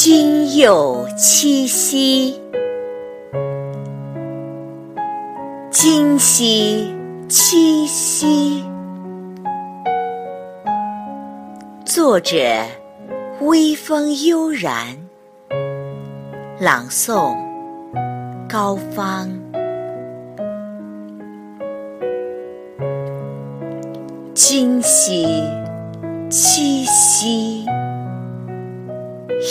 今又七夕，今夕七夕。作者：微风悠然，朗诵：高芳。今夕七夕。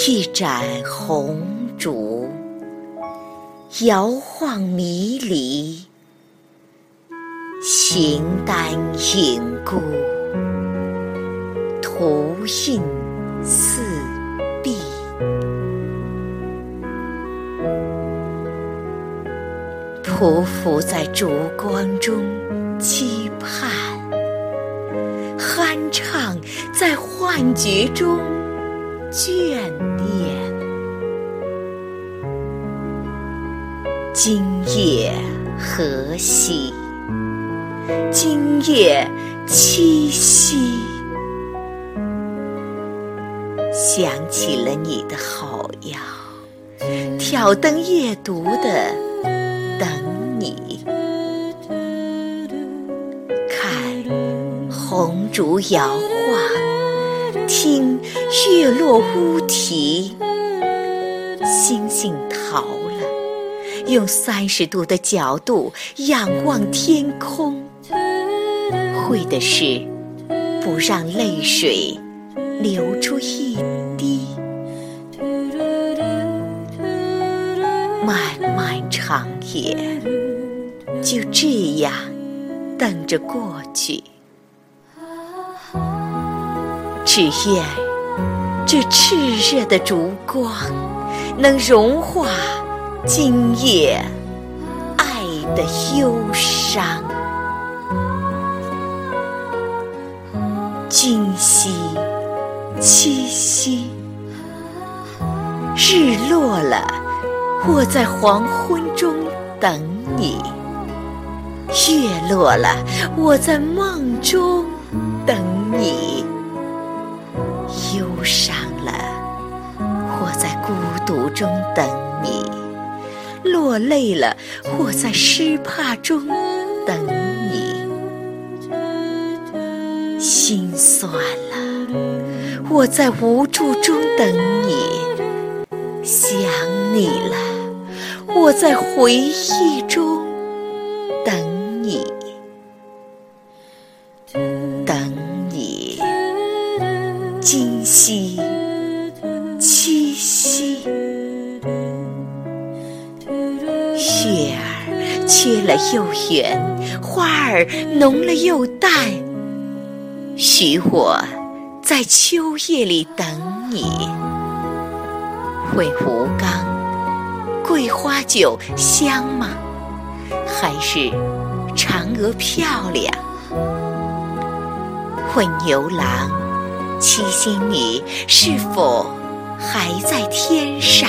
一盏红烛，摇晃迷离，形单影孤，图印四壁。匍匐在烛光中期盼，酣畅在幻觉中。眷今夜何夕？今夜七夕，想起了你的好呀，挑灯夜读的等你，看红烛摇晃。听月落乌啼，星星逃，用三十度的角度仰望天空，会的是不让泪水流出一滴。漫漫长夜就这样等着过去。只愿这炽热的烛光能融化今夜爱的忧伤。今夕七夕，日落了，我在黄昏中等你；月落了，我在梦中等你。忧伤了，我在孤独中等你；落泪了，我在失怕中等你；心酸了，我在无助中等你；想你了，我在回忆中等你。今夕缺了又圆，花儿浓了又淡。许我在秋夜里等你。问吴刚，桂花酒香吗？还是嫦娥漂亮？问牛郎。七仙女是否还在天上？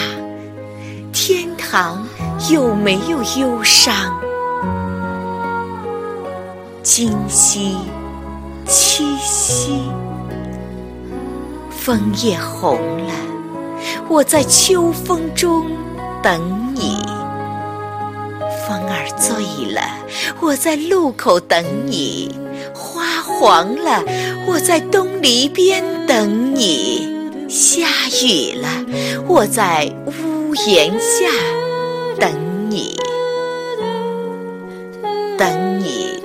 天堂有没有忧伤？今夕七夕，枫叶红了，我在秋风中等你；风儿醉了，我在路口等你。花黄了，我在东篱边等你；下雨了，我在屋檐下等你。等你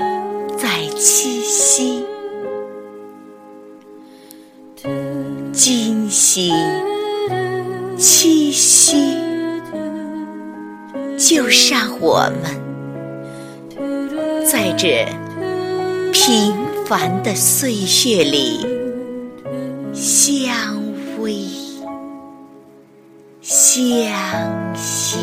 在七夕，今夕七夕，就让我们在这。平凡的岁月里，相偎相惜。